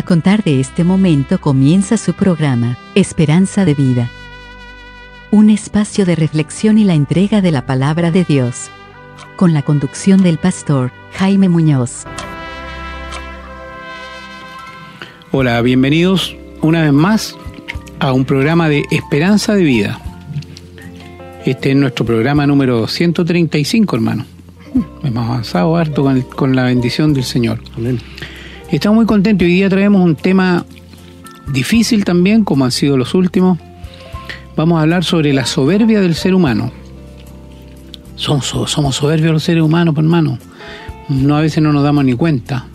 A contar de este momento comienza su programa, Esperanza de Vida. Un espacio de reflexión y la entrega de la palabra de Dios. Con la conducción del pastor Jaime Muñoz. Hola, bienvenidos una vez más a un programa de Esperanza de Vida. Este es nuestro programa número 135, hermano. Hemos avanzado harto con, con la bendición del Señor. Amén. Estamos muy contentos. Hoy día traemos un tema difícil también, como han sido los últimos. Vamos a hablar sobre la soberbia del ser humano. Somos, somos soberbios los seres humanos, pues, hermano. No a veces no nos damos ni cuenta.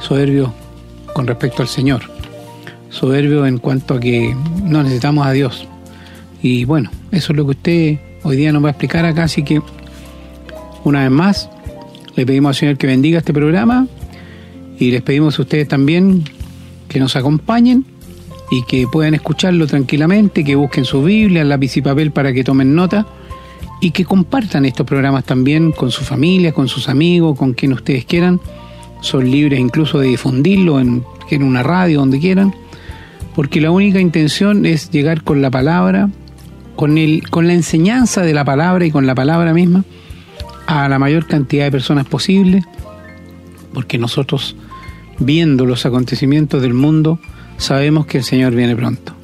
Soberbios con respecto al Señor. Soberbios en cuanto a que no necesitamos a Dios. Y bueno, eso es lo que usted hoy día nos va a explicar acá, así que una vez más le pedimos al Señor que bendiga este programa y les pedimos a ustedes también que nos acompañen y que puedan escucharlo tranquilamente, que busquen su Biblia, lápiz y papel para que tomen nota y que compartan estos programas también con su familia, con sus amigos, con quien ustedes quieran. Son libres incluso de difundirlo en, en una radio, donde quieran, porque la única intención es llegar con la palabra, con, el, con la enseñanza de la palabra y con la palabra misma a la mayor cantidad de personas posible, porque nosotros viendo los acontecimientos del mundo, sabemos que el Señor viene pronto.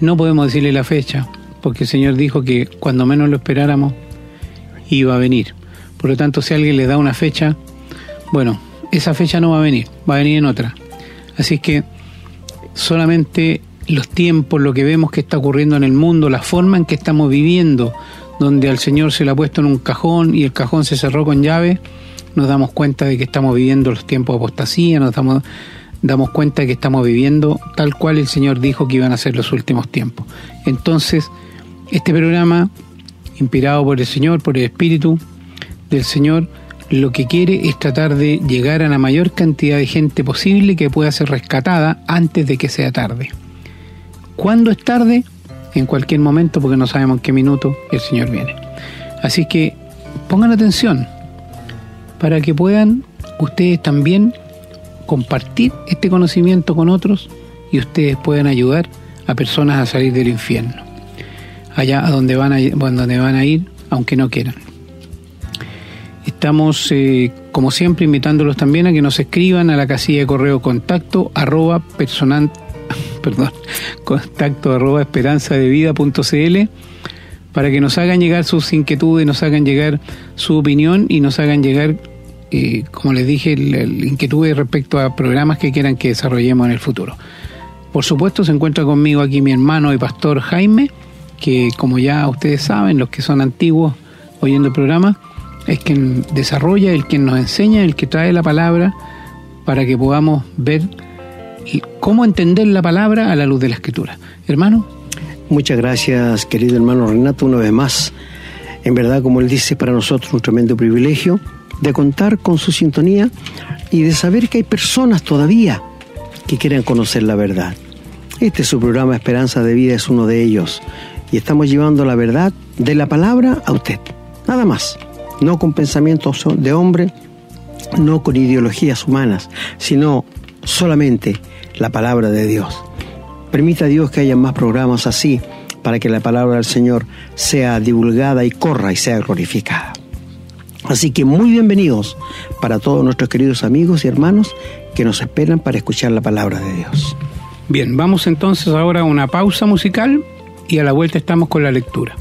No podemos decirle la fecha, porque el Señor dijo que cuando menos lo esperáramos, iba a venir. Por lo tanto, si alguien le da una fecha, bueno, esa fecha no va a venir, va a venir en otra. Así que solamente los tiempos, lo que vemos que está ocurriendo en el mundo, la forma en que estamos viviendo, donde al Señor se le ha puesto en un cajón y el cajón se cerró con llave, nos damos cuenta de que estamos viviendo los tiempos de apostasía, nos damos, cuenta de que estamos viviendo tal cual el Señor dijo que iban a ser los últimos tiempos. Entonces, este programa, inspirado por el Señor, por el Espíritu del Señor, lo que quiere es tratar de llegar a la mayor cantidad de gente posible que pueda ser rescatada antes de que sea tarde. ¿Cuándo es tarde? En cualquier momento, porque no sabemos en qué minuto el Señor viene. Así que pongan atención, para que puedan ustedes también compartir este conocimiento con otros y ustedes puedan ayudar a personas a salir del infierno, allá a donde van a, donde van a ir, aunque no quieran. Estamos, eh, como siempre, invitándolos también a que nos escriban a la casilla de correo contacto arroba personal, perdón, contacto arroba esperanzadevida.cl para que nos hagan llegar sus inquietudes, nos hagan llegar su opinión y nos hagan llegar, eh, como les dije, inquietudes respecto a programas que quieran que desarrollemos en el futuro. Por supuesto, se encuentra conmigo aquí mi hermano y pastor Jaime, que como ya ustedes saben, los que son antiguos oyendo el programa, es quien desarrolla, el quien nos enseña, el que trae la palabra para que podamos ver cómo entender la palabra a la luz de la escritura. Hermano. Muchas gracias, querido hermano Renato, una vez más. En verdad, como él dice, para nosotros un tremendo privilegio de contar con su sintonía y de saber que hay personas todavía que quieren conocer la verdad. Este es su programa Esperanza de Vida, es uno de ellos. Y estamos llevando la verdad de la palabra a usted. Nada más. No con pensamientos de hombre, no con ideologías humanas, sino solamente la palabra de Dios. Permita Dios que haya más programas así para que la palabra del Señor sea divulgada y corra y sea glorificada. Así que muy bienvenidos para todos nuestros queridos amigos y hermanos que nos esperan para escuchar la palabra de Dios. Bien, vamos entonces ahora a una pausa musical y a la vuelta estamos con la lectura.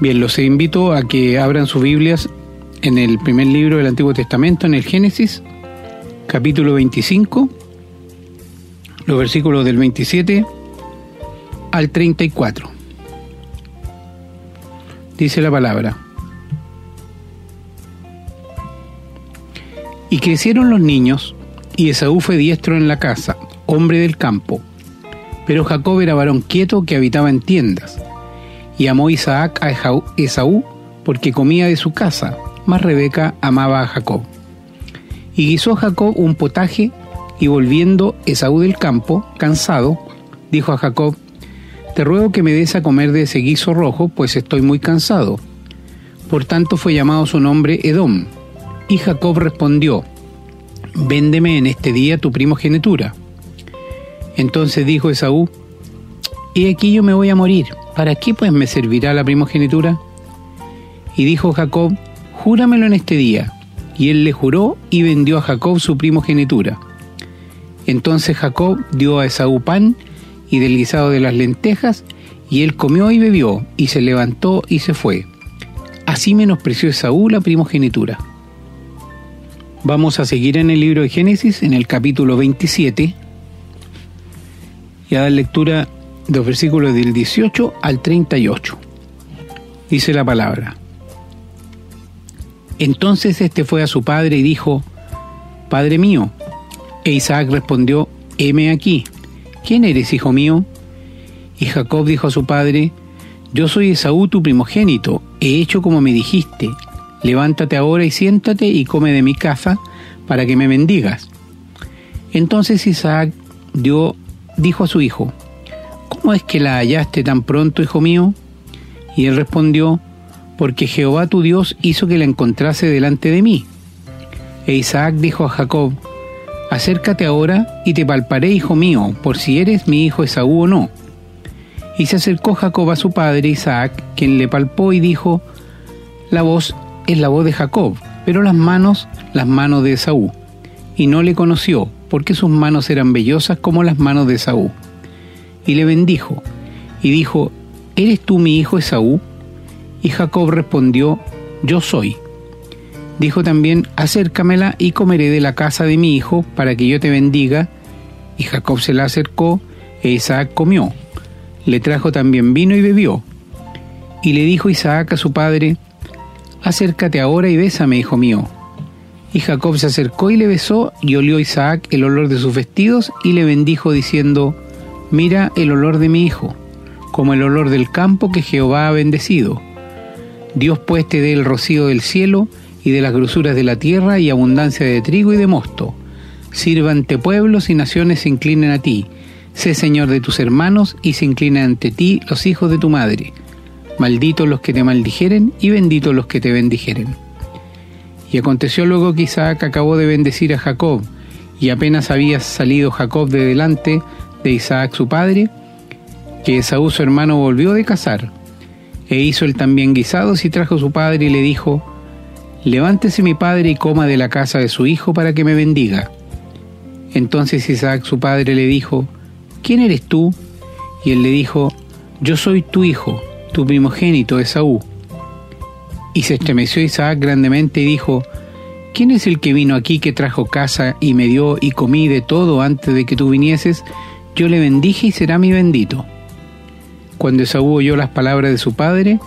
Bien, los invito a que abran sus Biblias en el primer libro del Antiguo Testamento, en el Génesis, capítulo 25, los versículos del 27 al 34. Dice la palabra. Y crecieron los niños, y Esaú fue diestro en la casa, hombre del campo. Pero Jacob era varón quieto que habitaba en tiendas y amó Isaac a Esaú porque comía de su casa, mas Rebeca amaba a Jacob. Y guisó Jacob un potaje, y volviendo Esaú del campo, cansado, dijo a Jacob, Te ruego que me des a comer de ese guiso rojo, pues estoy muy cansado. Por tanto fue llamado su nombre Edom. Y Jacob respondió, Véndeme en este día tu primogenitura. Entonces dijo Esaú, y aquí yo me voy a morir, ¿para qué pues me servirá la primogenitura? Y dijo Jacob, júramelo en este día. Y él le juró y vendió a Jacob su primogenitura. Entonces Jacob dio a Esaú pan y del guisado de las lentejas, y él comió y bebió, y se levantó y se fue. Así menospreció Esaú la primogenitura. Vamos a seguir en el libro de Génesis, en el capítulo 27, y a dar lectura los versículos del 18 al 38. Dice la palabra. Entonces este fue a su padre y dijo, Padre mío. E Isaac respondió, heme aquí. ¿Quién eres, hijo mío? Y Jacob dijo a su padre, Yo soy Esaú tu primogénito, he hecho como me dijiste. Levántate ahora y siéntate y come de mi casa para que me bendigas. Entonces Isaac dijo a su hijo, ¿Cómo es que la hallaste tan pronto, hijo mío? Y él respondió, Porque Jehová tu Dios hizo que la encontrase delante de mí. E Isaac dijo a Jacob, Acércate ahora y te palparé, hijo mío, por si eres mi hijo Esaú o no. Y se acercó Jacob a su padre Isaac, quien le palpó y dijo, La voz es la voz de Jacob, pero las manos, las manos de Esaú. Y no le conoció, porque sus manos eran vellosas como las manos de Esaú y le bendijo, y dijo, ¿Eres tú mi hijo Esaú? Y Jacob respondió, Yo soy. Dijo también, Acércamela y comeré de la casa de mi hijo para que yo te bendiga. Y Jacob se la acercó, e Isaac comió. Le trajo también vino y bebió. Y le dijo Isaac a su padre, Acércate ahora y bésame, hijo mío. Y Jacob se acercó y le besó, y olió Isaac el olor de sus vestidos, y le bendijo diciendo, Mira el olor de mi hijo, como el olor del campo que Jehová ha bendecido. Dios pues te dé el rocío del cielo y de las grosuras de la tierra y abundancia de trigo y de mosto. Sírvante pueblos y naciones se inclinen a ti. Sé Señor de tus hermanos y se inclinen ante ti los hijos de tu madre. Malditos los que te maldijeren y benditos los que te bendijeren. Y aconteció luego que Isaac acabó de bendecir a Jacob, y apenas había salido Jacob de delante, de Isaac su padre, que Esaú su hermano volvió de cazar, e hizo él también guisados y trajo su padre y le dijo, Levántese mi padre y coma de la casa de su hijo para que me bendiga. Entonces Isaac su padre le dijo, ¿quién eres tú? Y él le dijo, yo soy tu hijo, tu primogénito Esaú. Y se estremeció Isaac grandemente y dijo, ¿quién es el que vino aquí que trajo casa y me dio y comí de todo antes de que tú vinieses? Yo le bendije y será mi bendito. Cuando Esaú oyó las palabras de su padre,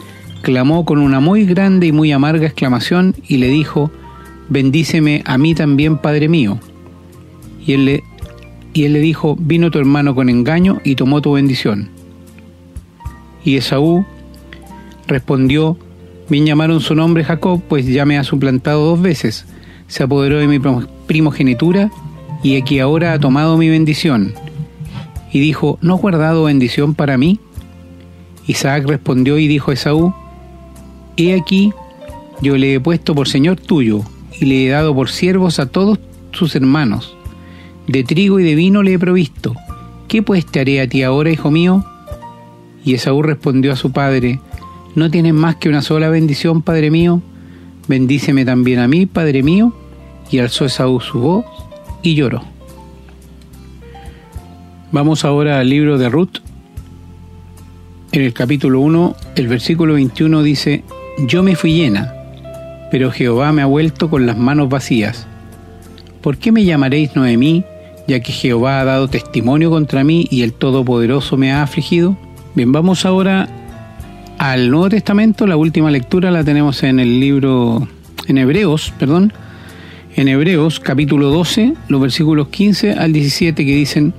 clamó con una muy grande y muy amarga exclamación y le dijo, Bendíceme a mí también, Padre mío. Y él le, y él le dijo, Vino tu hermano con engaño y tomó tu bendición. Y Esaú respondió, Bien llamaron su nombre Jacob, pues ya me ha suplantado dos veces. Se apoderó de mi primogenitura y aquí ahora ha tomado mi bendición y dijo, ¿no has guardado bendición para mí? Isaac respondió y dijo a Esaú, He aquí, yo le he puesto por Señor tuyo, y le he dado por siervos a todos sus hermanos. De trigo y de vino le he provisto. ¿Qué pues te haré a ti ahora, hijo mío? Y Esaú respondió a su padre, ¿no tienes más que una sola bendición, padre mío? Bendíceme también a mí, padre mío. Y alzó Esaú su voz y lloró. Vamos ahora al libro de Ruth, en el capítulo 1, el versículo 21 dice, Yo me fui llena, pero Jehová me ha vuelto con las manos vacías. ¿Por qué me llamaréis Noemí, ya que Jehová ha dado testimonio contra mí y el Todopoderoso me ha afligido? Bien, vamos ahora al Nuevo Testamento. La última lectura la tenemos en el libro, en Hebreos, perdón, en Hebreos capítulo 12, los versículos 15 al 17 que dicen,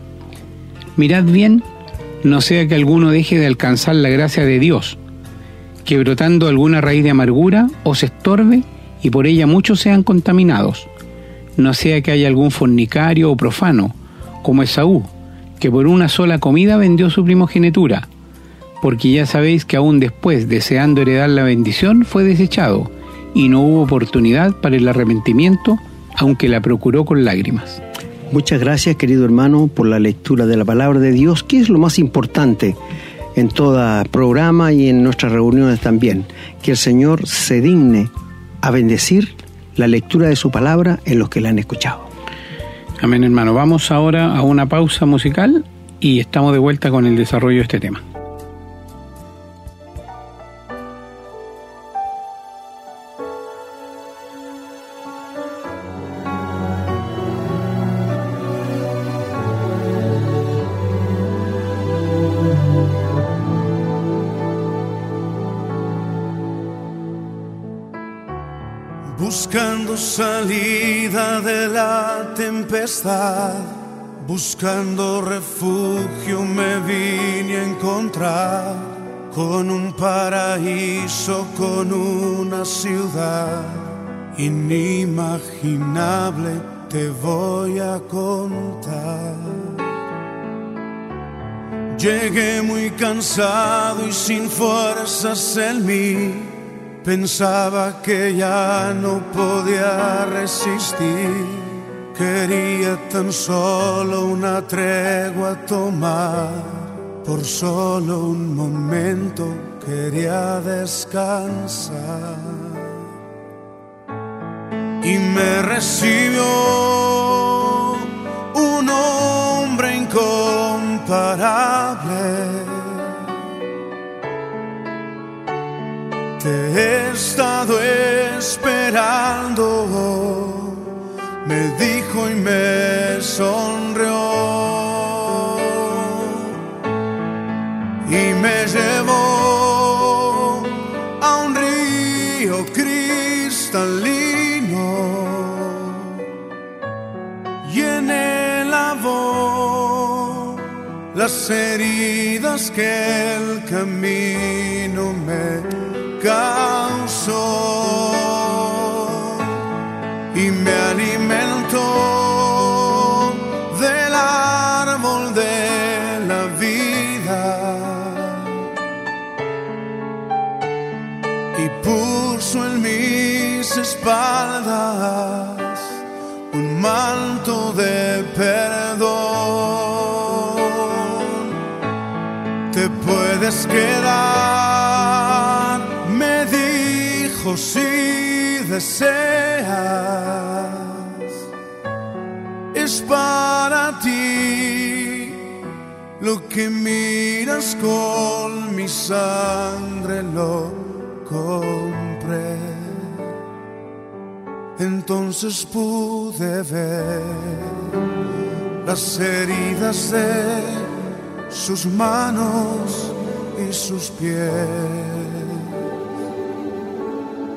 Mirad bien no sea que alguno deje de alcanzar la gracia de Dios, que brotando alguna raíz de amargura os estorbe y por ella muchos sean contaminados. No sea que haya algún fornicario o profano, como Esaú, que por una sola comida vendió su primogenitura, porque ya sabéis que aún después, deseando heredar la bendición, fue desechado, y no hubo oportunidad para el arrepentimiento, aunque la procuró con lágrimas. Muchas gracias, querido hermano, por la lectura de la palabra de Dios, que es lo más importante en todo programa y en nuestras reuniones también. Que el Señor se digne a bendecir la lectura de su palabra en los que la han escuchado. Amén, hermano. Vamos ahora a una pausa musical y estamos de vuelta con el desarrollo de este tema. Buscando salida de la tempestad, buscando refugio me vine a encontrar con un paraíso, con una ciudad inimaginable, te voy a contar. Llegué muy cansado y sin fuerzas en mí Pensaba que ya no podía resistir, quería tan solo una tregua tomar, por solo un momento quería descansar. Y me recibió un hombre incomparable Te he estado esperando, me dijo y me sonrió. Y me llevó a un río cristalino y en él lavó las heridas que el camino me y me alimentó del árbol de la vida y puso en mis espaldas un manto de perdón. Te puedes quedar si deseas, es para ti lo que miras con mi sangre lo compré. Entonces pude ver las heridas de sus manos y sus pies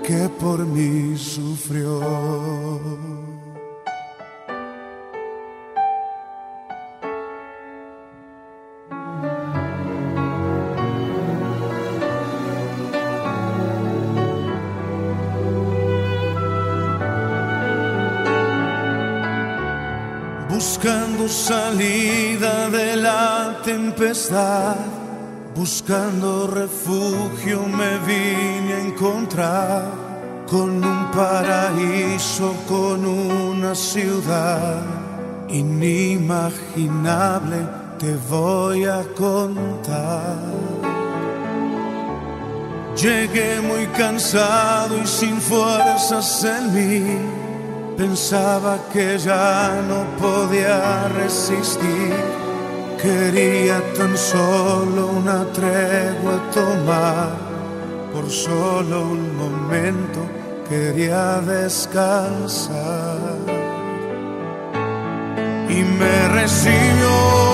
que por mí sufrió. Buscando salida de la tempestad Buscando refugio me vine a encontrar con un paraíso, con una ciudad inimaginable, te voy a contar. Llegué muy cansado y sin fuerzas en mí, pensaba que ya no podía resistir quería tan solo una tregua tomar, por solo un momento quería descansar. Y me recibió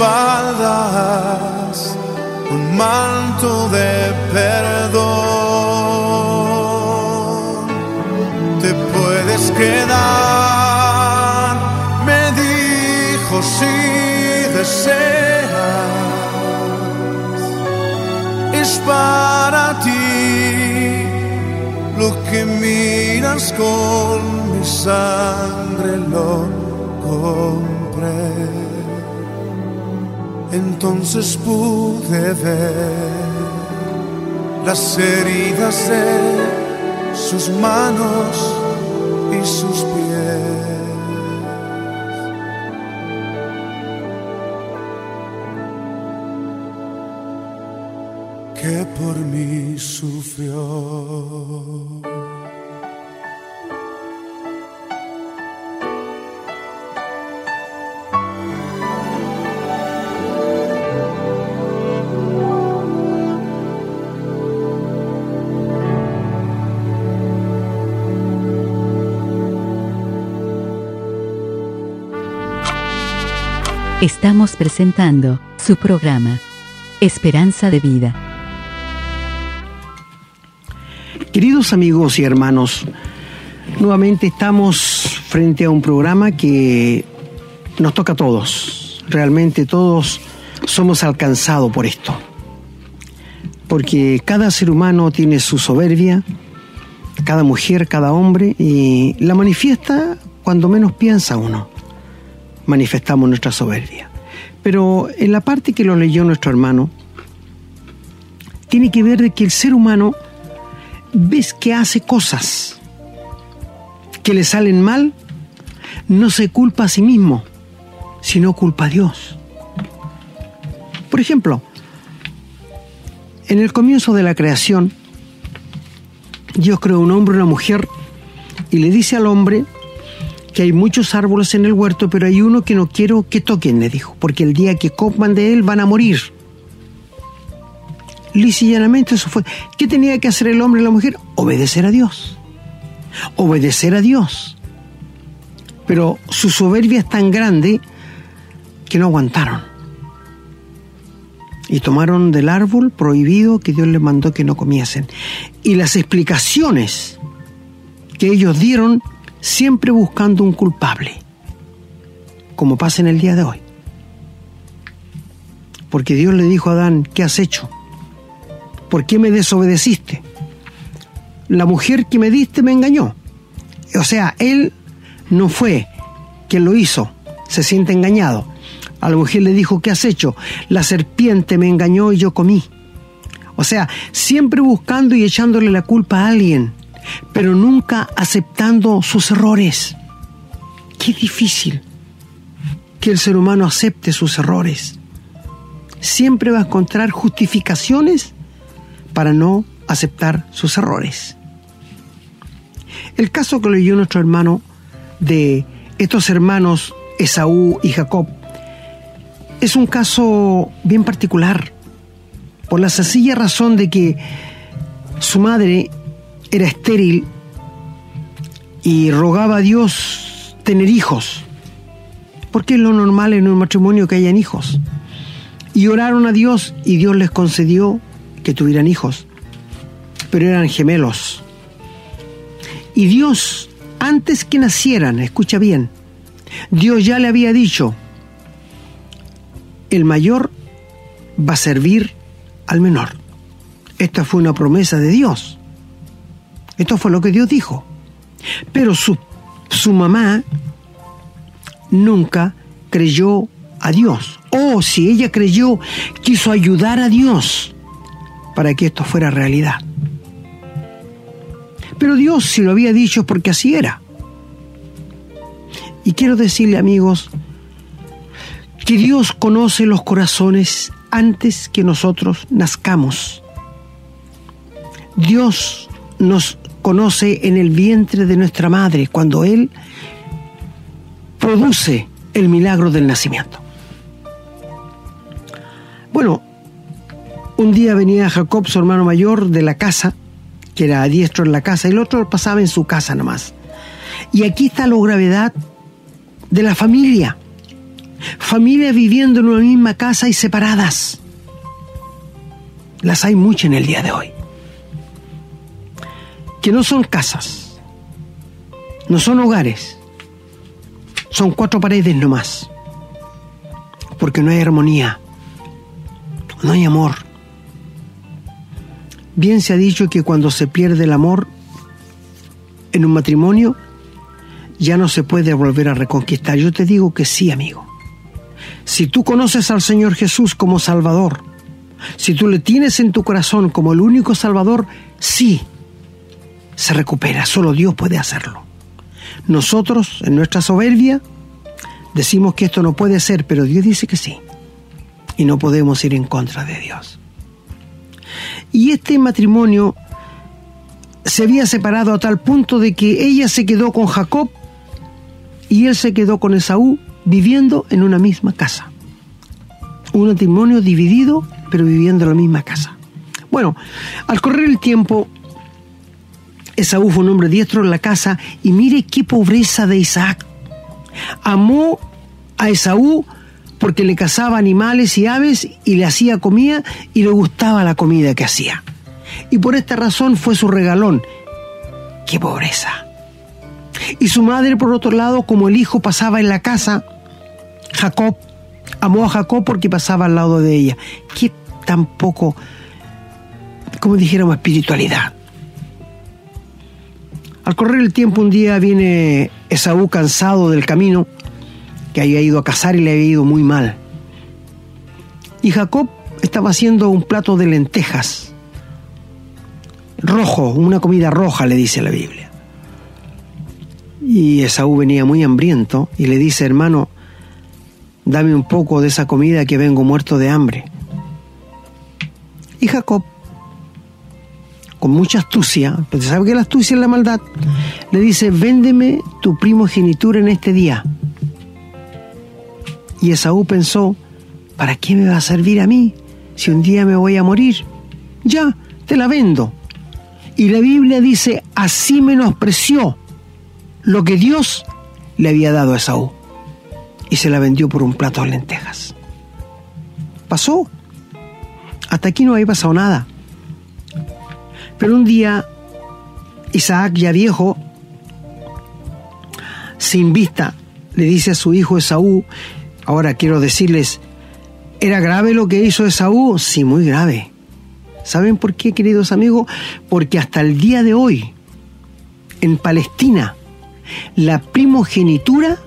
espaldas un manto de perdón. Te puedes quedar, me dijo si deseas es para ti lo que miras con mi sangre lo compré. Entonces pude ver las heridas de sus manos Estamos presentando su programa Esperanza de Vida. Queridos amigos y hermanos, nuevamente estamos frente a un programa que nos toca a todos. Realmente todos somos alcanzados por esto. Porque cada ser humano tiene su soberbia, cada mujer, cada hombre, y la manifiesta cuando menos piensa uno. Manifestamos nuestra soberbia. Pero en la parte que lo leyó nuestro hermano, tiene que ver de que el ser humano ves que hace cosas que le salen mal, no se culpa a sí mismo, sino culpa a Dios. Por ejemplo, en el comienzo de la creación, Dios creó un hombre y una mujer y le dice al hombre que hay muchos árboles en el huerto, pero hay uno que no quiero que toquen, le dijo, porque el día que coman de él van a morir. Lisa y llanamente eso fue. ¿Qué tenía que hacer el hombre y la mujer? Obedecer a Dios. Obedecer a Dios. Pero su soberbia es tan grande que no aguantaron. Y tomaron del árbol prohibido que Dios les mandó que no comiesen. Y las explicaciones que ellos dieron siempre buscando un culpable, como pasa en el día de hoy. Porque Dios le dijo a Adán, ¿qué has hecho? ¿Por qué me desobedeciste? La mujer que me diste me engañó. O sea, él no fue quien lo hizo, se siente engañado. A la mujer le dijo, ¿qué has hecho? La serpiente me engañó y yo comí. O sea, siempre buscando y echándole la culpa a alguien, pero nunca aceptando sus errores. Qué difícil que el ser humano acepte sus errores. Siempre va a encontrar justificaciones para no aceptar sus errores. El caso que leyó nuestro hermano de estos hermanos Esaú y Jacob es un caso bien particular, por la sencilla razón de que su madre era estéril y rogaba a Dios tener hijos, porque es lo normal en un matrimonio que hayan hijos. Y oraron a Dios y Dios les concedió que tuvieran hijos, pero eran gemelos. Y Dios, antes que nacieran, escucha bien, Dios ya le había dicho, el mayor va a servir al menor. Esta fue una promesa de Dios. Esto fue lo que Dios dijo. Pero su, su mamá nunca creyó a Dios. O si ella creyó, quiso ayudar a Dios para que esto fuera realidad. Pero Dios si lo había dicho porque así era. Y quiero decirle amigos, que Dios conoce los corazones antes que nosotros nazcamos. Dios nos conoce en el vientre de nuestra madre cuando Él produce el milagro del nacimiento. Bueno, un día venía Jacob, su hermano mayor, de la casa, que era diestro en la casa, y el otro pasaba en su casa nomás. Y aquí está la gravedad de la familia. Familias viviendo en una misma casa y separadas. Las hay muchas en el día de hoy. Que no son casas, no son hogares, son cuatro paredes nomás. Porque no hay armonía, no hay amor. Bien se ha dicho que cuando se pierde el amor en un matrimonio, ya no se puede volver a reconquistar. Yo te digo que sí, amigo. Si tú conoces al Señor Jesús como Salvador, si tú le tienes en tu corazón como el único Salvador, sí, se recupera. Solo Dios puede hacerlo. Nosotros, en nuestra soberbia, decimos que esto no puede ser, pero Dios dice que sí. Y no podemos ir en contra de Dios. Y este matrimonio se había separado a tal punto de que ella se quedó con Jacob y él se quedó con Esaú viviendo en una misma casa. Un matrimonio dividido, pero viviendo en la misma casa. Bueno, al correr el tiempo, Esaú fue un hombre diestro en la casa y mire qué pobreza de Isaac. Amó a Esaú porque le cazaba animales y aves y le hacía comida y le gustaba la comida que hacía. Y por esta razón fue su regalón. ¡Qué pobreza! Y su madre, por otro lado, como el hijo pasaba en la casa, Jacob amó a Jacob porque pasaba al lado de ella. Qué tan poco, como dijéramos, espiritualidad. Al correr el tiempo, un día viene Esaú cansado del camino, que había ido a cazar y le había ido muy mal. Y Jacob estaba haciendo un plato de lentejas, rojo, una comida roja, le dice la Biblia. Y Esaú venía muy hambriento y le dice, hermano, dame un poco de esa comida que vengo muerto de hambre. Y Jacob, con mucha astucia, porque sabe que la astucia es la maldad, le dice, véndeme tu primogenitura en este día. Y Esaú pensó, ¿para qué me va a servir a mí si un día me voy a morir? Ya, te la vendo. Y la Biblia dice, así menospreció lo que Dios le había dado a Esaú y se la vendió por un plato de lentejas. Pasó. Hasta aquí no había pasado nada. Pero un día, Isaac, ya viejo, sin vista, le dice a su hijo Esaú, ahora quiero decirles, ¿era grave lo que hizo Esaú? Sí, muy grave. ¿Saben por qué, queridos amigos? Porque hasta el día de hoy, en Palestina, la primogenitura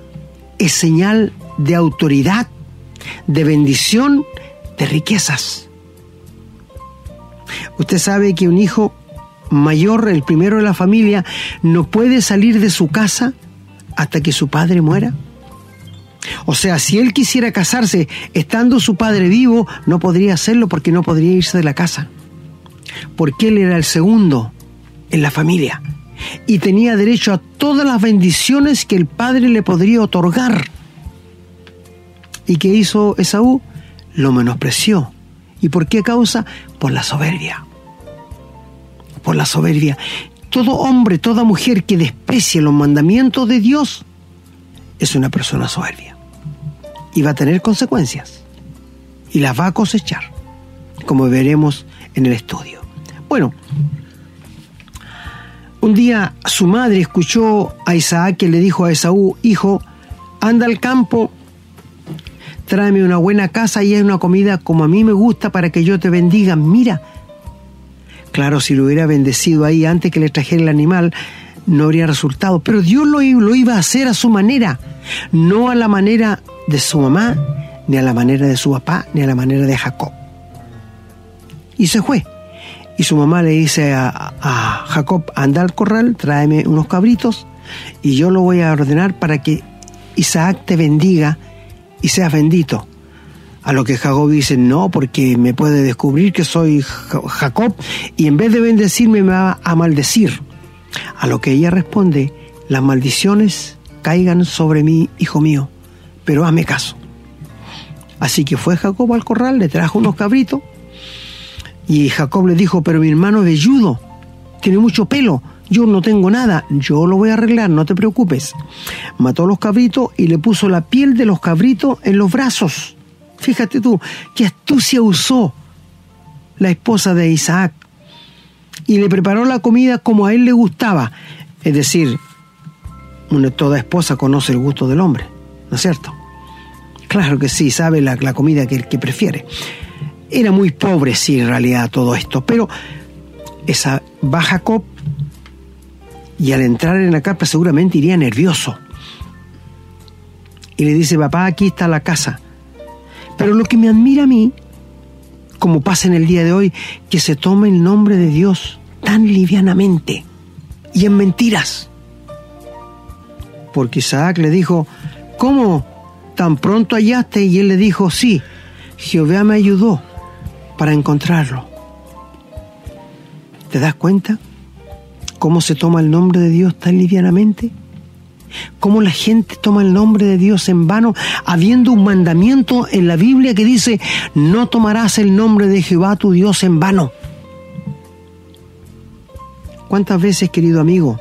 es señal de autoridad, de bendición, de riquezas. Usted sabe que un hijo mayor, el primero de la familia, no puede salir de su casa hasta que su padre muera. O sea, si él quisiera casarse estando su padre vivo, no podría hacerlo porque no podría irse de la casa. Porque él era el segundo en la familia y tenía derecho a todas las bendiciones que el padre le podría otorgar. ¿Y qué hizo Esaú? Lo menospreció. ¿Y por qué causa? Por la soberbia. Por la soberbia. Todo hombre, toda mujer que desprecie los mandamientos de Dios es una persona soberbia. Y va a tener consecuencias. Y las va a cosechar, como veremos en el estudio. Bueno, un día su madre escuchó a Isaac que le dijo a Esaú, hijo, anda al campo, tráeme una buena casa y hay una comida como a mí me gusta para que yo te bendiga. Mira, claro, si lo hubiera bendecido ahí antes que le trajera el animal, no habría resultado, pero Dios lo, iba a hacer a su manera, no a la manera de su mamá, ni a la manera de su papá, ni a la manera de Jacob. Y se fue. Y su mamá le dice a, Jacob, anda al corral, tráeme unos cabritos y yo lo voy a ordenar para que Isaac te bendiga y seas bendito. A lo que Jacob dice, no, porque me puede descubrir que soy Jacob y en vez de bendecirme me va a maldecir. A lo que ella responde, las maldiciones caigan sobre mí, hijo mío, pero hazme caso. Así que fue Jacob al corral, le trajo unos cabritos y Jacob le dijo, pero mi hermano es velludo, tiene mucho pelo, yo no tengo nada, yo lo voy a arreglar, no te preocupes. Mató los cabritos y le puso la piel de los cabritos en los brazos. Fíjate tú, qué astucia usó la esposa de Isaac. Y le preparó la comida como a él le gustaba. Es decir, una, toda esposa conoce el gusto del hombre, ¿no es cierto? Claro que sí, sabe la, comida que, que prefiere. Era muy pobre, sí, en realidad, todo esto, pero esa va Jacob y al entrar en la carpa seguramente iría nervioso. Y le dice, papá, aquí está la casa. Pero lo que me admira a mí, como pasa en el día de hoy, que se tome el nombre de Dios tan livianamente y en mentiras. Porque Isaac le dijo, ¿cómo tan pronto hallaste? Y él le dijo, sí, Jehová me ayudó para encontrarlo. ¿Te das cuenta cómo se toma el nombre de Dios tan livianamente? ¿Cómo la gente toma el nombre de Dios en vano, habiendo un mandamiento en la Biblia que dice, no tomarás el nombre de Jehová tu Dios en vano? ¿Cuántas veces, querido amigo,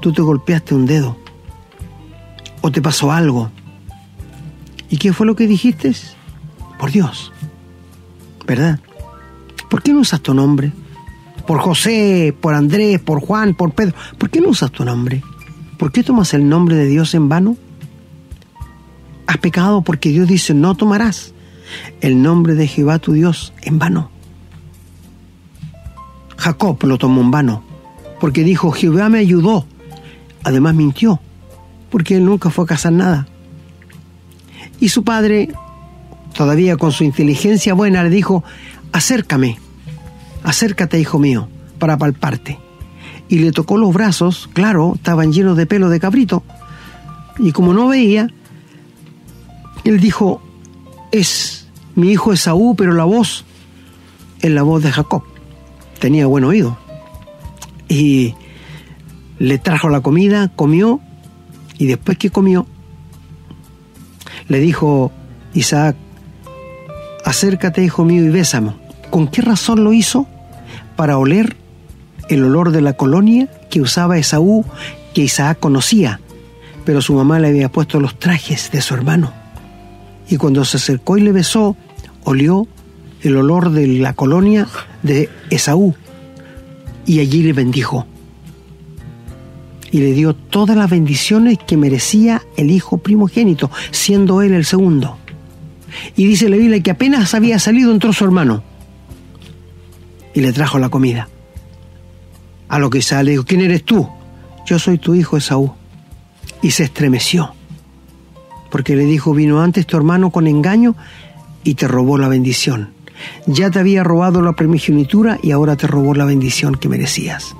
tú te golpeaste un dedo? ¿O te pasó algo? ¿Y qué fue lo que dijiste? Por Dios. ¿verdad? ¿Por qué no usas tu nombre? Por José, por Andrés, por Juan, por Pedro. ¿Por qué no usas tu nombre? ¿Por qué tomas el nombre de Dios en vano? Has pecado porque Dios dice, no tomarás el nombre de Jehová tu Dios en vano. Jacob lo tomó en vano, porque dijo, Jehová me ayudó. Además mintió, porque él nunca fue a cazar nada. Y su padre todavía con su inteligencia buena, le dijo, acércame, acércate, hijo mío, para palparte. Y le tocó los brazos, claro, estaban llenos de pelo de cabrito, y como no veía, él dijo, es mi hijo Esaú, pero la voz es la voz de Jacob. Tenía buen oído. Y le trajo la comida, comió, y después que comió, le dijo Isaac, acércate, hijo mío, y bésame. ¿Con qué razón lo hizo? Para oler el olor de la colonia que usaba Esaú, que Isaac conocía, pero su mamá le había puesto los trajes de su hermano. Y cuando se acercó y le besó, olió el olor de la colonia de Esaú, y allí le bendijo. Y le dio todas las bendiciones que merecía el hijo primogénito, siendo él el segundo. Y dice la Biblia que apenas había salido entró su hermano y le trajo la comida. A lo que sale, dijo, ¿quién eres tú? Yo soy tu hijo Esaú. Y se estremeció, porque le dijo, vino antes tu hermano con engaño y te robó la bendición. Ya te había robado la primogenitura y ahora te robó la bendición que merecías.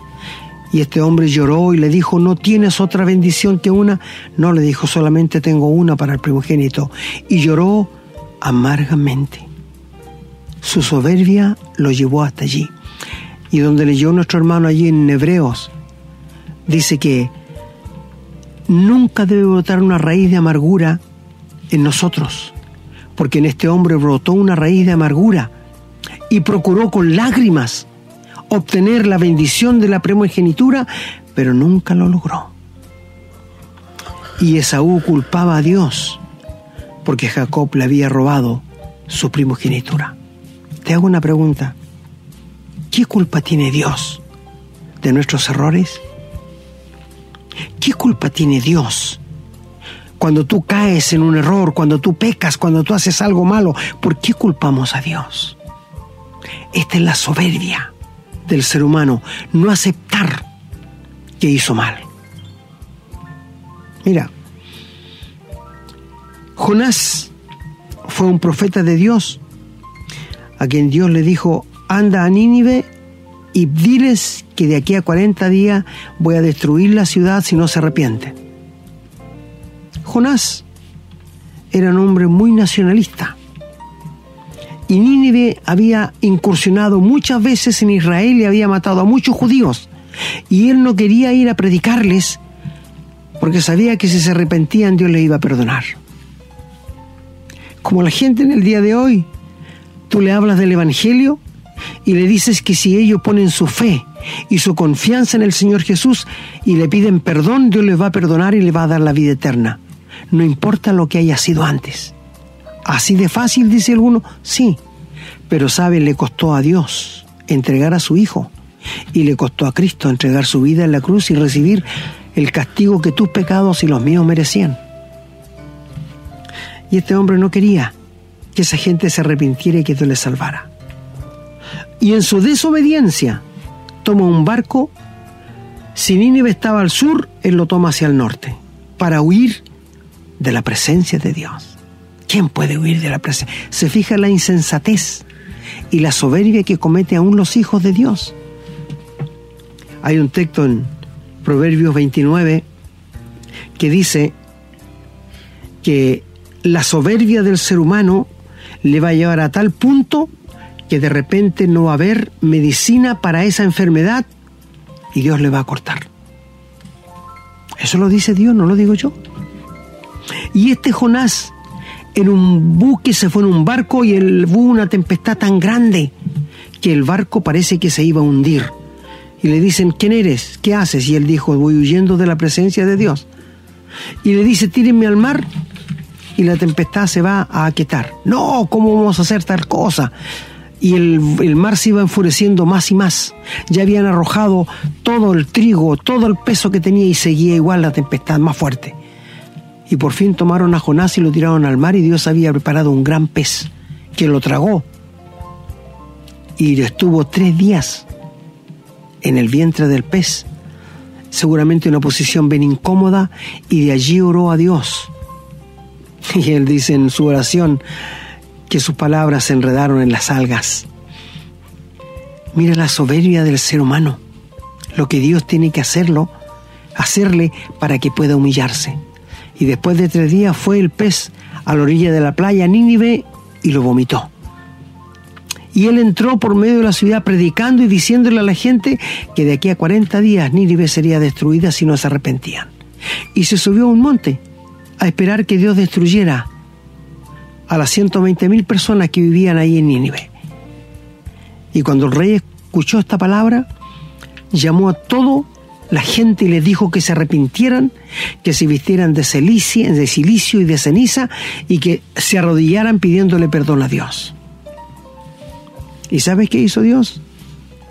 Y este hombre lloró y le dijo, ¿no tienes otra bendición que una? No, le dijo, solamente tengo una para el primogénito. Y lloró amargamente. Su soberbia lo llevó hasta allí. Y donde leyó nuestro hermano allí en Hebreos, dice que nunca debe brotar una raíz de amargura en nosotros, porque en este hombre brotó una raíz de amargura y procuró con lágrimas obtener la bendición de la primogenitura, pero nunca lo logró. Y Esaú culpaba a Dios porque Jacob le había robado su primogenitura. Te hago una pregunta. ¿Qué culpa tiene Dios de nuestros errores? ¿Qué culpa tiene Dios cuando tú caes en un error, cuando tú pecas, cuando tú haces algo malo? ¿Por qué culpamos a Dios? Esta es la soberbia del ser humano, no aceptar que hizo mal. Mira, Jonás fue un profeta de Dios, a quien Dios le dijo, anda a Nínive y diles que de aquí a 40 días voy a destruir la ciudad si no se arrepiente. Jonás era un hombre muy nacionalista. Y Nínive había incursionado muchas veces en Israel y había matado a muchos judíos. Y él no quería ir a predicarles porque sabía que si se arrepentían Dios les iba a perdonar. Como la gente en el día de hoy, tú le hablas del Evangelio y le dices que si ellos ponen su fe y su confianza en el Señor Jesús y le piden perdón, Dios les va a perdonar y les va a dar la vida eterna. No importa lo que haya sido antes. Así de fácil, dice alguno, sí, pero sabe, le costó a Dios entregar a su Hijo y le costó a Cristo entregar su vida en la cruz y recibir el castigo que tus pecados y los míos merecían. Y este hombre no quería que esa gente se arrepintiera y que Dios le salvara. Y en su desobediencia toma un barco. Si Nínive estaba al sur, él lo toma hacia el norte para huir de la presencia de Dios. ¿Quién puede huir de la presencia? Se fija la insensatez y la soberbia que comete aún los hijos de Dios. Hay un texto en Proverbios 29 que dice que la soberbia del ser humano le va a llevar a tal punto que de repente no va a haber medicina para esa enfermedad y Dios le va a cortar. Eso lo dice Dios, no lo digo yo. Y este Jonás en un buque se fue en un barco y el, hubo una tempestad tan grande que el barco parece que se iba a hundir. Y le dicen, ¿quién eres? ¿Qué haces? Y él dijo, voy huyendo de la presencia de Dios. Y le dice, tírenme al mar y la tempestad se va a aquietar. No, ¿cómo vamos a hacer tal cosa? Y el, mar se iba enfureciendo más y más. Ya habían arrojado todo el trigo, todo el peso que tenía y seguía igual la tempestad más fuerte. Y por fin tomaron a Jonás y lo tiraron al mar y Dios había preparado un gran pez que lo tragó. Y estuvo tres días en el vientre del pez, seguramente en una posición bien incómoda, y de allí oró a Dios. Y él dice en su oración que sus palabras se enredaron en las algas. Mira la soberbia del ser humano, lo que Dios tiene que hacerlo, hacerle para que pueda humillarse. Y después de tres días fue el pez a la orilla de la playa Nínive y lo vomitó. Y él entró por medio de la ciudad predicando y diciéndole a la gente que de aquí a 40 días Nínive sería destruida si no se arrepentían. Y se subió a un monte a esperar que Dios destruyera a las 120 mil personas que vivían ahí en Nínive. Y cuando el rey escuchó esta palabra, llamó a todo la gente les dijo que se arrepintieran, que se vistieran de, silicio, de silicio y de ceniza y que se arrodillaran pidiéndole perdón a Dios. ¿Y sabes qué hizo Dios?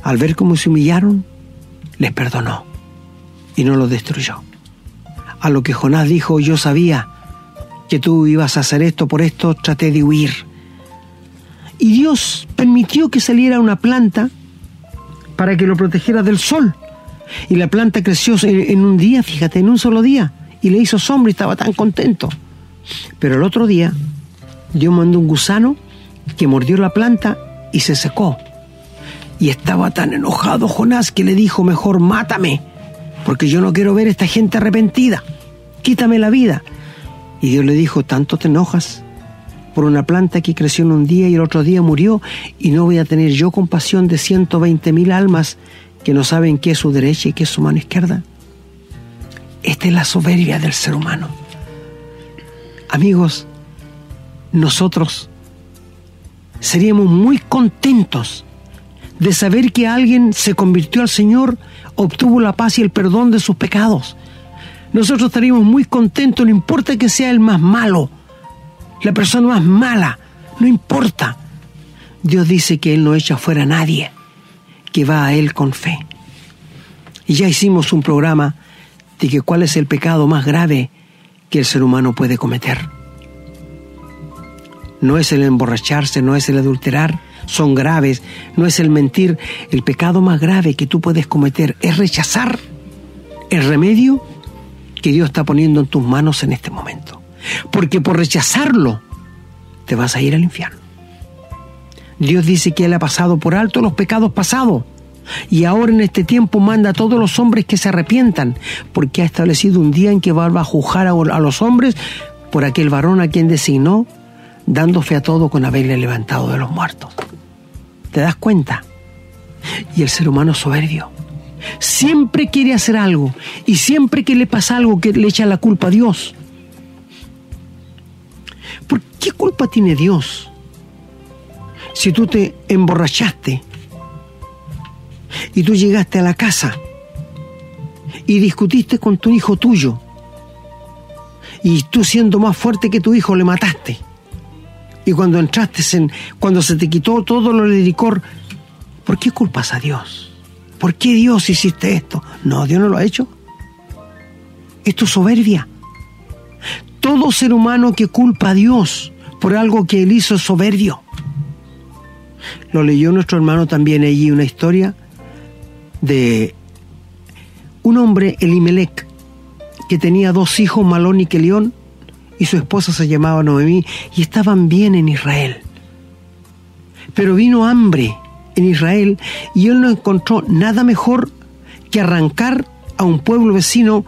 Al ver cómo se humillaron, les perdonó y no los destruyó. A lo que Jonás dijo, yo sabía que tú ibas a hacer esto, por esto traté de huir. Y Dios permitió que saliera una planta para que lo protegiera del sol. Y la planta creció en un día, fíjate, en un solo día. Y le hizo sombra y estaba tan contento. Pero el otro día, Dios mandó un gusano que mordió la planta y se secó. Y estaba tan enojado Jonás que le dijo, mejor mátame, porque yo no quiero ver a esta gente arrepentida. Quítame la vida. Y Dios le dijo, ¿tanto te enojas? por una planta que creció en un día y el otro día murió, y no voy a tener yo compasión de 120 mil almas que no saben qué es su derecha y qué es su mano izquierda. Esta es la soberbia del ser humano. Amigos, nosotros seríamos muy contentos de saber que alguien se convirtió al Señor, obtuvo la paz y el perdón de sus pecados. Nosotros estaríamos muy contentos, no importa que sea el más malo, la persona más mala, no importa. Dios dice que Él no echa fuera a nadie que va a Él con fe. Y ya hicimos un programa de que cuál es el pecado más grave que el ser humano puede cometer. No es el emborracharse, no es el adulterar, son graves, no es el mentir. El pecado más grave que tú puedes cometer es rechazar el remedio que Dios está poniendo en tus manos en este momento. Porque por rechazarlo te vas a ir al infierno. Dios dice que Él ha pasado por alto los pecados pasados y ahora en este tiempo manda a todos los hombres que se arrepientan, porque ha establecido un día en que va a juzgar a los hombres por aquel varón a quien designó, dando fe a todo con haberle levantado de los muertos. ¿Te das cuenta? Y el ser humano soberbio. Siempre quiere hacer algo y siempre que le pasa algo que le echa la culpa a Dios. ¿Por qué culpa tiene Dios? Si tú te emborrachaste y tú llegaste a la casa y discutiste con tu hijo tuyo y tú siendo más fuerte que tu hijo le mataste y cuando entraste en cuando se te quitó todo lo de licor ¿por qué culpas a Dios? ¿Por qué Dios hiciste esto? no, Dios no lo ha hecho esto es soberbia todo ser humano que culpa a Dios por algo que él hizo es soberbio lo leyó nuestro hermano también allí una historia de un hombre, Elimelech, que tenía dos hijos, Malón y Kelión, y su esposa se llamaba Noemí, y estaban bien en Israel. Pero vino hambre en Israel y él no encontró nada mejor que arrancar a un pueblo vecino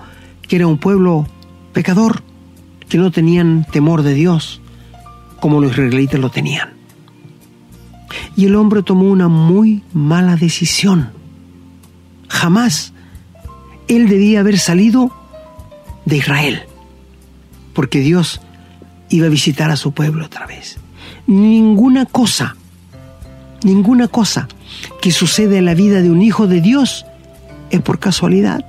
que era un pueblo pecador, que no tenían temor de Dios como los israelitas lo tenían. Y el hombre tomó una muy mala decisión Jamás él debía haber salido de Israel, porque Dios iba a visitar a su pueblo otra vez. Ninguna cosa, ninguna cosa que sucede en la vida de un hijo de Dios es por casualidad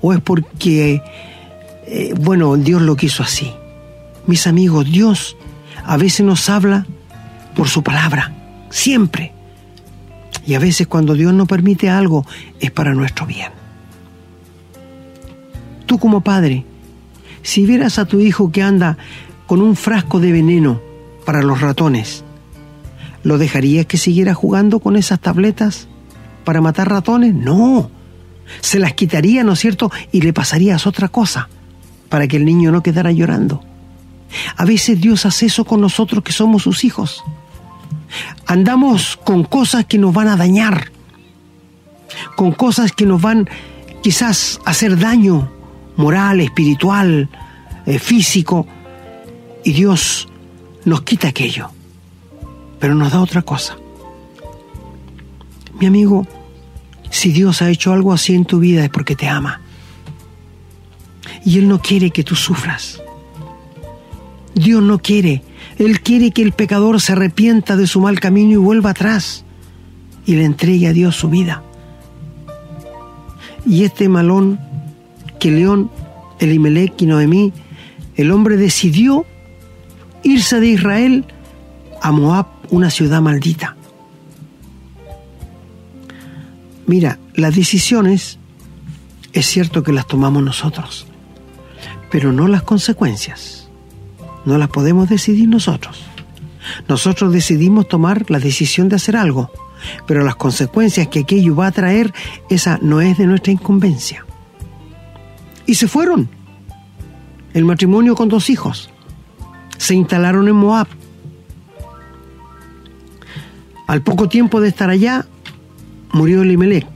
o es porque, eh, bueno, Dios lo quiso así. Mis amigos, Dios a veces nos habla por su palabra, siempre. Y a veces cuando Dios no permite algo es para nuestro bien. Tú como padre, si vieras a tu hijo que anda con un frasco de veneno para los ratones, ¿lo dejarías que siguiera jugando con esas tabletas para matar ratones? No. Se las quitaría, ¿no es cierto? Y le pasarías otra cosa para que el niño no quedara llorando. A veces Dios hace eso con nosotros que somos sus hijos andamos con cosas que nos van a dañar, con cosas que nos van quizás a hacer daño moral, espiritual, eh, físico, y Dios nos quita aquello, pero nos da otra cosa. Mi amigo, si Dios ha hecho algo así en tu vida es porque te ama. Y Él no quiere que tú sufras. Dios no quiere él quiere que el pecador se arrepienta de su mal camino y vuelva atrás y le entregue a Dios su vida. Y este malón que León, Elimelech y Noemí, el hombre decidió irse de Israel a Moab, una ciudad maldita. Mira, las decisiones es cierto que las tomamos nosotros, pero no las consecuencias no las podemos decidir nosotros. Nosotros decidimos tomar la decisión de hacer algo, pero las consecuencias que aquello va a traer, esa no es de nuestra incumbencia. Y se fueron. El matrimonio con dos hijos. Se instalaron en Moab. Al poco tiempo de estar allá, murió Elimelech,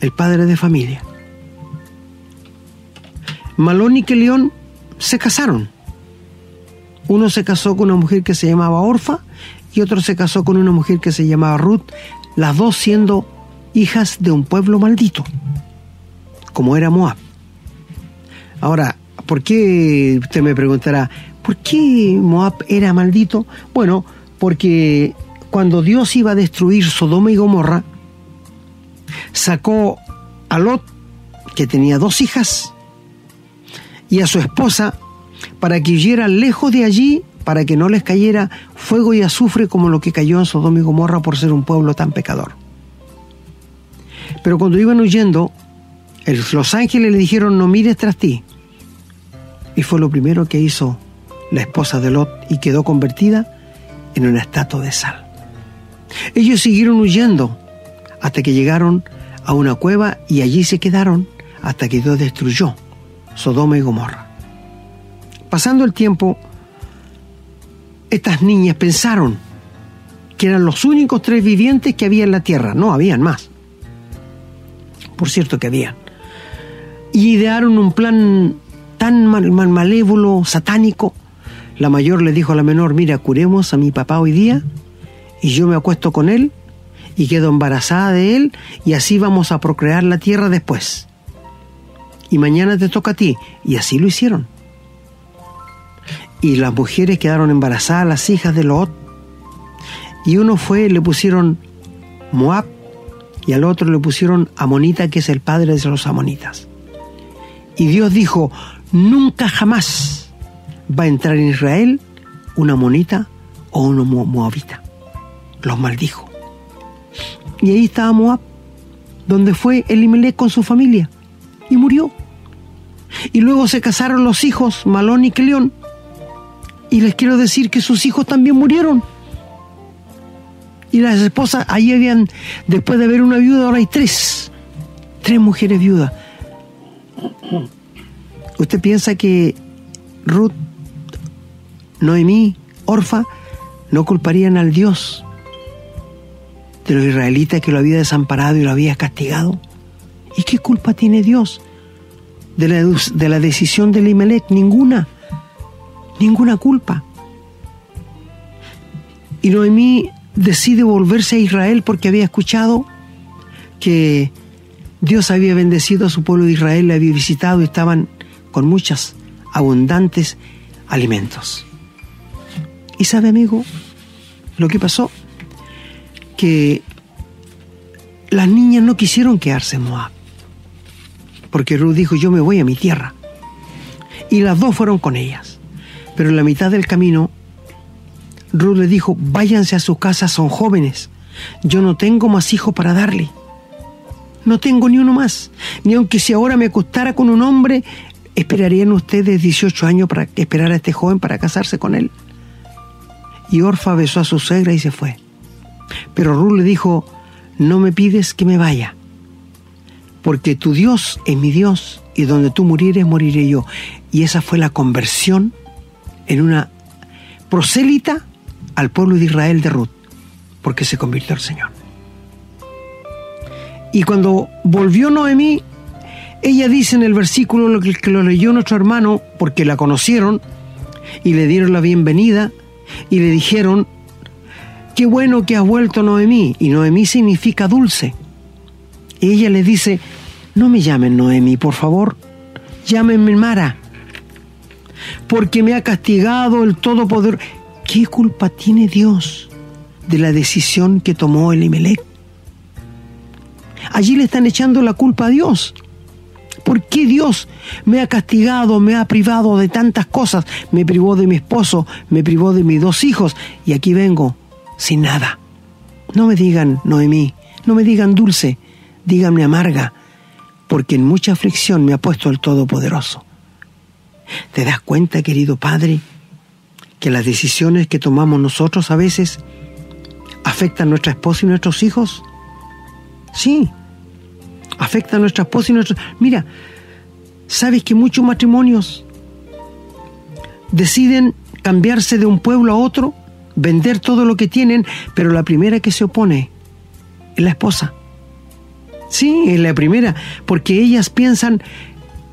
el padre de familia. Malón y Kelión se casaron uno se casó con una mujer que se llamaba Orfa y otro se casó con una mujer que se llamaba Ruth, las dos siendo hijas de un pueblo maldito, como era Moab. Ahora, ¿por qué usted me preguntará, ¿por qué Moab era maldito? Bueno, porque cuando Dios iba a destruir Sodoma y Gomorra, sacó a Lot, que tenía dos hijas, y a su esposa, para que huyeran lejos de allí, para que no les cayera fuego y azufre como lo que cayó en Sodoma y Gomorra por ser un pueblo tan pecador. Pero cuando iban huyendo, los ángeles le dijeron, no mires tras ti. Y fue lo primero que hizo la esposa de Lot y quedó convertida en una estatua de sal. Ellos siguieron huyendo hasta que llegaron a una cueva y allí se quedaron hasta que Dios destruyó Sodoma y Gomorra. Pasando el tiempo, estas niñas pensaron que eran los únicos tres vivientes que había en la tierra. No, habían más. Por cierto que habían. Y idearon un plan tan mal, malévolo, satánico. La mayor le dijo a la menor, mira, curemos a mi papá hoy día y yo me acuesto con él y quedo embarazada de él y así vamos a procrear la tierra después. Y mañana te toca a ti. Y así lo hicieron. Y las mujeres quedaron embarazadas, las hijas de Lot. Y uno fue, le pusieron Moab y al otro le pusieron Amonita, que es el padre de los amonitas. Y Dios dijo, nunca jamás va a entrar en Israel una amonita o una moabita. Los maldijo. Y ahí estaba Moab, donde fue Elimelech con su familia, y murió. Y luego se casaron los hijos, Malón y Cleón. Y les quiero decir que sus hijos también murieron. Y las esposas, ahí habían, después de haber una viuda, ahora hay tres. Tres mujeres viudas. ¿Usted piensa que Ruth, Noemí, Orfa, no culparían al Dios de los israelitas que lo había desamparado y lo había castigado? ¿Y qué culpa tiene Dios de la, de la decisión de Imelec? Ninguna. Ninguna culpa. Y Noemí decide volverse a Israel porque había escuchado que Dios había bendecido a su pueblo de Israel, le había visitado y estaban con muchas abundantes alimentos. Y sabe, amigo, lo que pasó, que las niñas no quisieron quedarse en Moab, porque Ruth dijo, yo me voy a mi tierra. Y las dos fueron con ellas. Pero en la mitad del camino Ruth le dijo, váyanse a su casa, son jóvenes. Yo no tengo más hijos para darle. No tengo ni uno más. Ni aunque si ahora me acostara con un hombre, esperarían ustedes 18 años para esperar a este joven para casarse con él. Y Orfa besó a su suegra y se fue. Pero Ruth le dijo, no me pides que me vaya, porque tu Dios es mi Dios y donde tú murieres, moriré yo. Y esa fue la conversión en una prosélita al pueblo de Israel de Ruth, porque se convirtió al Señor. Y cuando volvió Noemí, ella dice en el versículo lo que, lo leyó nuestro hermano, porque la conocieron y le dieron la bienvenida y le dijeron, qué bueno que ha vuelto Noemí. Y Noemí significa dulce. Y ella le dice, no me llamen Noemí, por favor, llámenme Mara, porque me ha castigado el Todopoderoso. ¿Qué culpa tiene Dios de la decisión que tomó Elimelech? Allí le están echando la culpa a Dios. ¿Por qué Dios me ha castigado, me ha privado de tantas cosas? Me privó de mi esposo, me privó de mis dos hijos y aquí vengo sin nada. No me digan Noemí, no me digan dulce, díganme amarga, porque en mucha aflicción me ha puesto el Todopoderoso. ¿Te das cuenta, querido Padre, que las decisiones que tomamos nosotros a veces afectan a nuestra esposa y nuestros hijos? Sí, afecta a nuestra esposa y nuestros... Mira, ¿sabes que muchos matrimonios deciden cambiarse de un pueblo a otro, vender todo lo que tienen, pero la primera que se opone es la esposa? Sí, es la primera, porque ellas piensan,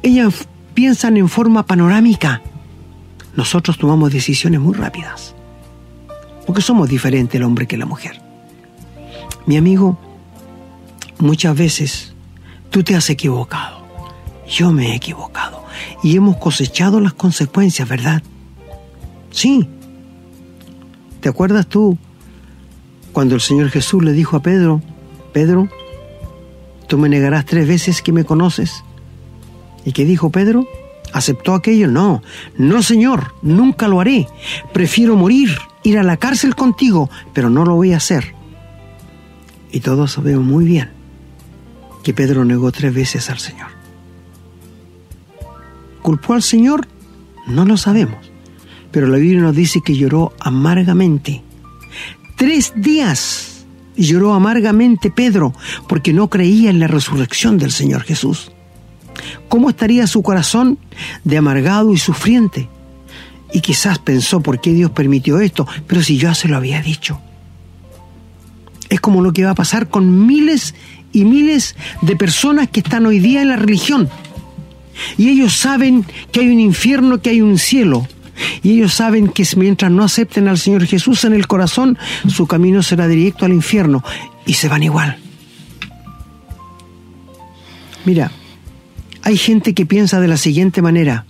ellas piensan en forma panorámica nosotros tomamos decisiones muy rápidas. Porque somos diferentes el hombre que la mujer. Mi amigo, muchas veces tú te has equivocado. Yo me he equivocado. Y hemos cosechado las consecuencias, ¿verdad? Sí. ¿Te acuerdas tú cuando el Señor Jesús le dijo a Pedro, Pedro, tú me negarás tres veces que me conoces? ¿Y qué dijo Pedro? ¿Aceptó aquello? No, no señor, nunca lo haré. Prefiero morir, ir a la cárcel contigo, pero no lo voy a hacer. Y todos sabemos muy bien que Pedro negó tres veces al Señor. ¿Culpó al Señor? No lo sabemos, pero la Biblia nos dice que lloró amargamente. Tres días lloró amargamente Pedro porque no creía en la resurrección del Señor Jesús. ¿Cómo estaría su corazón de amargado y sufriente? Y quizás pensó por qué Dios permitió esto, pero si yo se lo había dicho. Es como lo que va a pasar con miles y miles de personas que están hoy día en la religión. Y ellos saben que hay un infierno, que hay un cielo. Y ellos saben que mientras no acepten al Señor Jesús en el corazón, su camino será directo al infierno. Y se van igual. Mira, hay gente que piensa de la siguiente manera.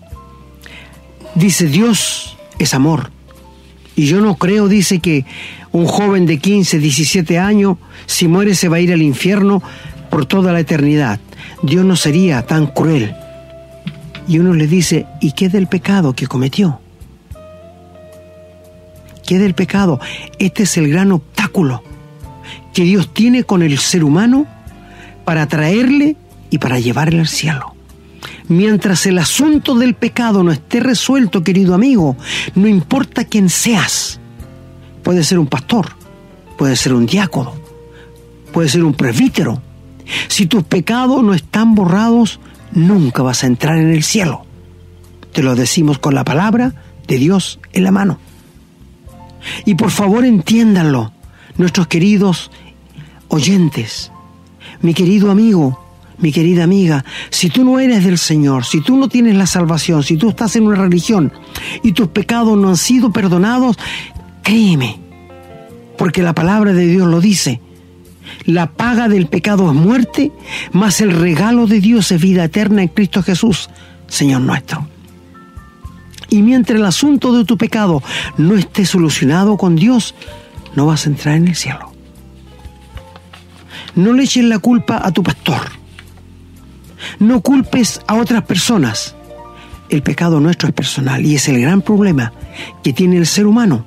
Dice, Dios es amor. Y yo no creo, dice, que un joven de 15, 17 años, si muere se va a ir al infierno por toda la eternidad. Dios no sería tan cruel. Y uno le dice, ¿y qué del pecado que cometió? ¿Qué del pecado? Este es el gran obstáculo que Dios tiene con el ser humano para traerle y para llevarle al cielo. Mientras el asunto del pecado no esté resuelto, querido amigo, no importa quién seas, puede ser un pastor, puede ser un diácono, puede ser un presbítero. Si tus pecados no están borrados, nunca vas a entrar en el cielo. Te lo decimos con la palabra de Dios en la mano. Y por favor entiéndanlo, nuestros queridos oyentes, mi querido amigo, mi querida amiga, si tú no eres del Señor, si tú no tienes la salvación, si tú estás en una religión y tus pecados no han sido perdonados, créeme, porque la palabra de Dios lo dice. La paga del pecado es muerte, mas el regalo de Dios es vida eterna en Cristo Jesús, Señor nuestro. Y mientras el asunto de tu pecado no esté solucionado con Dios, no vas a entrar en el cielo. No le eches la culpa a tu pastor no culpes a otras personas. El pecado nuestro es personal y es el gran problema que tiene el ser humano.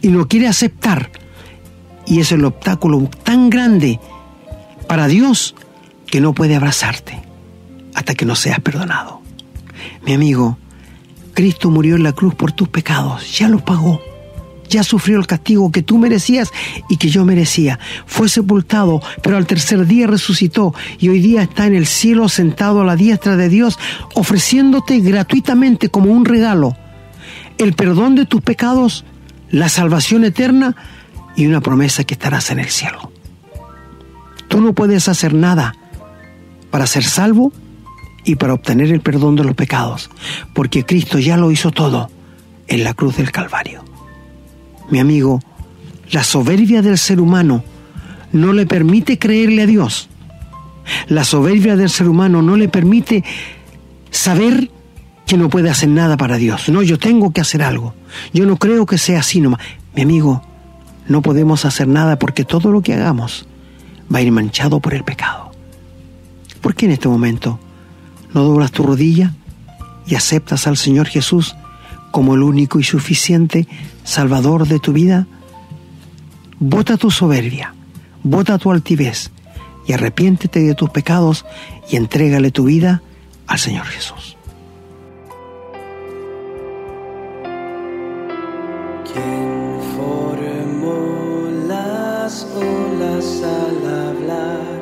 Y no quiere aceptar. Y es el obstáculo tan grande para Dios que no puede abrazarte hasta que no seas perdonado. Mi amigo, Cristo murió en la cruz por tus pecados, ya los pagó ya sufrió el castigo que tú merecías y que yo merecía. Fue sepultado, pero al tercer día resucitó y hoy día está en el cielo sentado a la diestra de Dios, ofreciéndote gratuitamente como un regalo el perdón de tus pecados, la salvación eterna y una promesa que estarás en el cielo. Tú no puedes hacer nada para ser salvo y para obtener el perdón de los pecados, porque Cristo ya lo hizo todo en la cruz del Calvario mi amigo, la soberbia del ser humano no le permite creerle a Dios. La soberbia del ser humano no le permite saber que no puede hacer nada para Dios. No, yo tengo que hacer algo. Yo no creo que sea así nomás. Mi amigo, no podemos hacer nada porque todo lo que hagamos va a ir manchado por el pecado. ¿Por qué en este momento no doblas tu rodilla y aceptas al Señor Jesús como el único y suficiente Salvador de tu vida, bota tu soberbia, bota tu altivez y arrepiéntete de tus pecados y entrégale tu vida al Señor Jesús. Formó las olas al hablar?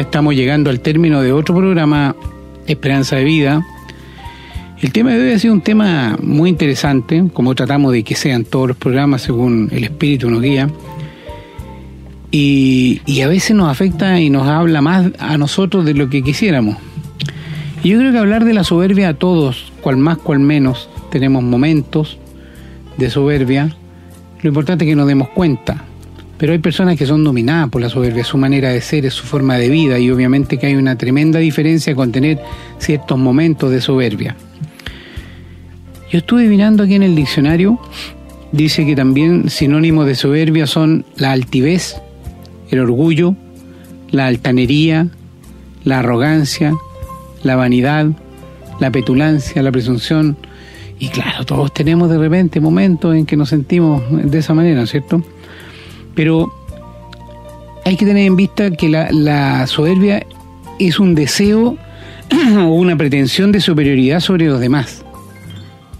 Estamos llegando al término de otro programa, Esperanza de Vida. El tema de hoy ha sido un tema muy interesante, como tratamos de que sean todos los programas según el espíritu nos guía. Y, y, a veces nos afecta y nos habla más a nosotros de lo que quisiéramos. Y yo creo que hablar de la soberbia a todos, cual más, cual menos, tenemos momentos de soberbia. Lo importante es que nos demos cuenta. Pero hay personas que son dominadas por la soberbia, su manera de ser, es su forma de vida y obviamente que hay una tremenda diferencia con tener ciertos momentos de soberbia. Yo estuve mirando aquí en el diccionario, dice que también sinónimos de soberbia son la altivez, el orgullo, la altanería, la arrogancia, la vanidad, la petulancia, la presunción. Y claro, todos tenemos de repente momentos en que nos sentimos de esa manera, ¿cierto? Pero hay que tener en vista que la, soberbia es un deseo o una pretensión de superioridad sobre los demás.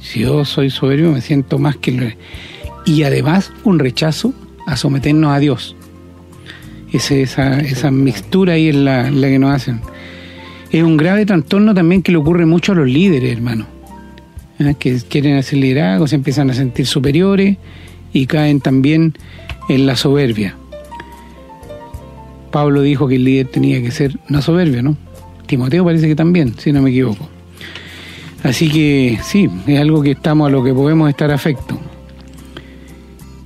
Si yo soy soberbio me siento más que... El... Y además un rechazo a someternos a Dios. esa, esa mixtura ahí es la, la que nos hacen. Es un grave trastorno también que le ocurre mucho a los líderes, hermano. ¿eh? Que quieren hacer liderazgo, se empiezan a sentir superiores y caen también en la soberbia. Pablo dijo que el líder tenía que ser no soberbio, ¿no? Timoteo parece que también, si no me equivoco. Así que sí, es algo que estamos a lo que podemos estar afecto.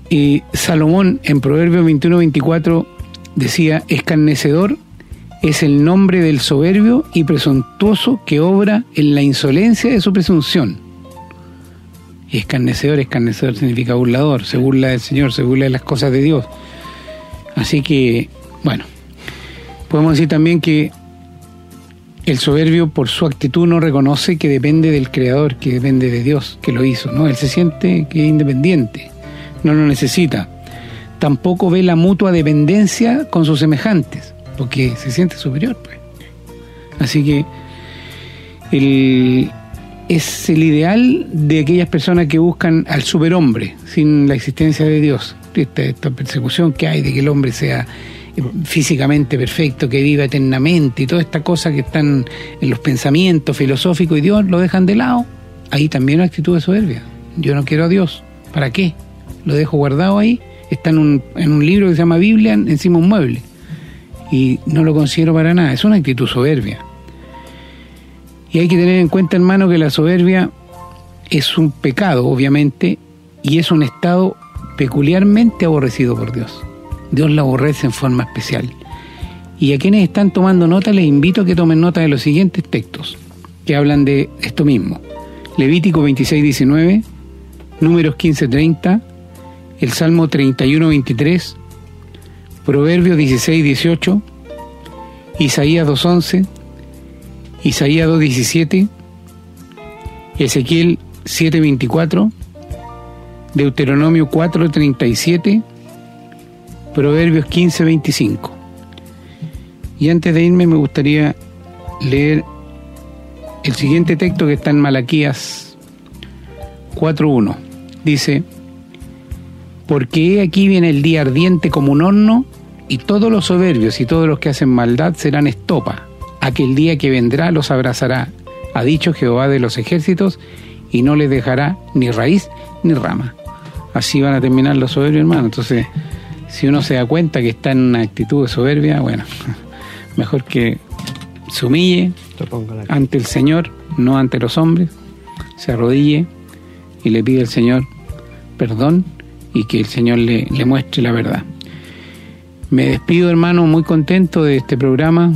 Y Salomón en Proverbios 21-24 decía, escarnecedor es el nombre del soberbio y presuntuoso que obra en la insolencia de su presunción. Y escarnecedor, escarnecedor significa burlador, se burla del Señor, se burla de las cosas de Dios. Así que, bueno, podemos decir también que el soberbio por su actitud no reconoce que depende del Creador, que depende de Dios, que lo hizo, ¿no? Él se siente que es independiente, no lo necesita. Tampoco ve la mutua dependencia con sus semejantes, porque se siente superior, pues. Así que el, es el ideal de aquellas personas que buscan al superhombre sin la existencia de Dios. Esta, persecución que hay de que el hombre sea eh, físicamente perfecto, que viva eternamente y toda esta cosa que están en los pensamientos filosóficos y Dios lo dejan de lado, ahí también una actitud de soberbia. Yo no quiero a Dios, ¿para qué? Lo dejo guardado ahí, está en un, en un libro que se llama Biblia encima de un mueble y no lo considero para nada, es una actitud soberbia. Y hay que tener en cuenta, hermano, que la soberbia es un pecado, obviamente, y es un estado peculiarmente aborrecido por Dios. Dios la aborrece en forma especial. Y a quienes están tomando nota les invito a que tomen nota de los siguientes textos que hablan de esto mismo. Levítico 26, 19, Números 15, 30, el Salmo 31, 23, Proverbios 16, 18, Isaías 2, 11, Isaías 2.17, Ezequiel 7.24, Deuteronomio 4.37, Proverbios 15.25. Y antes de irme me gustaría leer el siguiente texto que está en Malaquías 4.1. Dice, porque aquí viene el día ardiente como un horno, y todos los soberbios y todos los que hacen maldad serán estopa aquel día que vendrá los abrazará, ha dicho Jehová de los ejércitos, y no les dejará ni raíz ni rama. Así van a terminar los soberbios, hermano. Entonces, si uno se da cuenta que está en una actitud de soberbia, bueno, mejor que se humille ante el Señor, no ante los hombres, se arrodille y le pide al Señor perdón y que el Señor le, le muestre la verdad. Me despido, hermano, muy contento de este programa,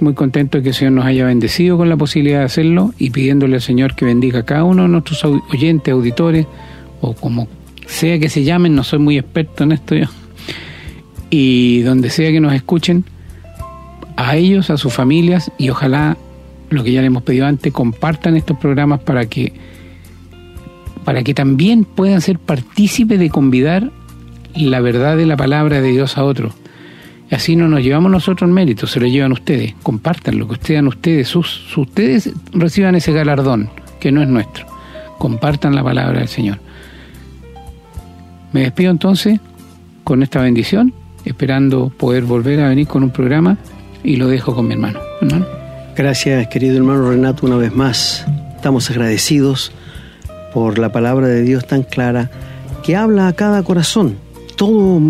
muy contento de que el Señor nos haya bendecido con la posibilidad de hacerlo y pidiéndole al Señor que bendiga a cada uno de nuestros oyentes, auditores, o como sea que se llamen, no soy muy experto en esto yo, y donde sea que nos escuchen, a ellos, a sus familias, y ojalá, lo que ya le hemos pedido antes, compartan estos programas para que para que también puedan ser partícipes de convidar la verdad de la palabra de Dios a otro. Así no nos llevamos nosotros el mérito, se lo llevan ustedes. Compartan lo que ustedes ustedes, sus, ustedes reciban ese galardón que no es nuestro. Compartan la palabra del Señor. Me despido entonces con esta bendición, esperando poder volver a venir con un programa Y lo dejo con mi hermano. hermano. Gracias, querido hermano Renato, una vez más. Estamos agradecidos por la palabra de Dios tan clara que habla a cada corazón. Todo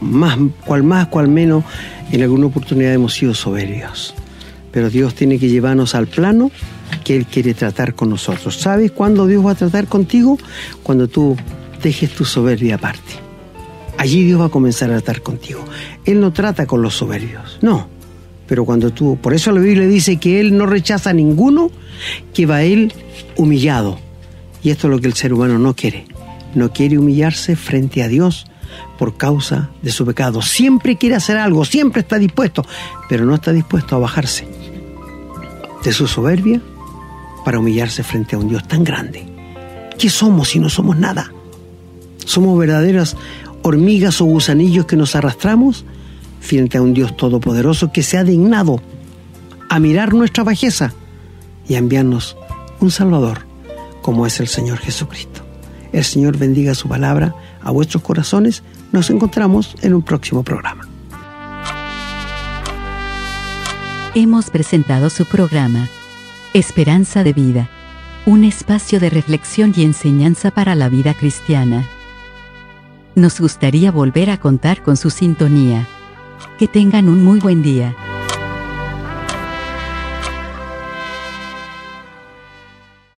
más, cual más, cual menos, en alguna oportunidad hemos sido soberbios. Pero Dios tiene que llevarnos al plano que Él quiere tratar con nosotros. ¿Sabes cuándo Dios va a tratar contigo? Cuando tú dejes tu soberbia aparte. Allí Dios va a comenzar a tratar contigo. Él no trata con los soberbios, no. Pero cuando tú, por eso la Biblia dice que Él no rechaza a ninguno que va a Él humillado. Y esto es lo que el ser humano no quiere. No quiere humillarse frente a Dios por causa de su pecado. Siempre quiere hacer algo, siempre está dispuesto, pero no está dispuesto a bajarse de su soberbia para humillarse frente a un Dios tan grande. ¿Qué somos si no somos nada? ¿Somos verdaderas hormigas o gusanillos que nos arrastramos frente a un Dios todopoderoso que se ha dignado a mirar nuestra bajeza y a enviarnos un Salvador como es el Señor Jesucristo? El Señor bendiga su palabra a vuestros corazones. Nos encontramos en un próximo programa. Hemos presentado su programa Esperanza de Vida, un espacio de reflexión y enseñanza para la vida cristiana. Nos gustaría volver a contar con su sintonía. Que tengan un muy buen día.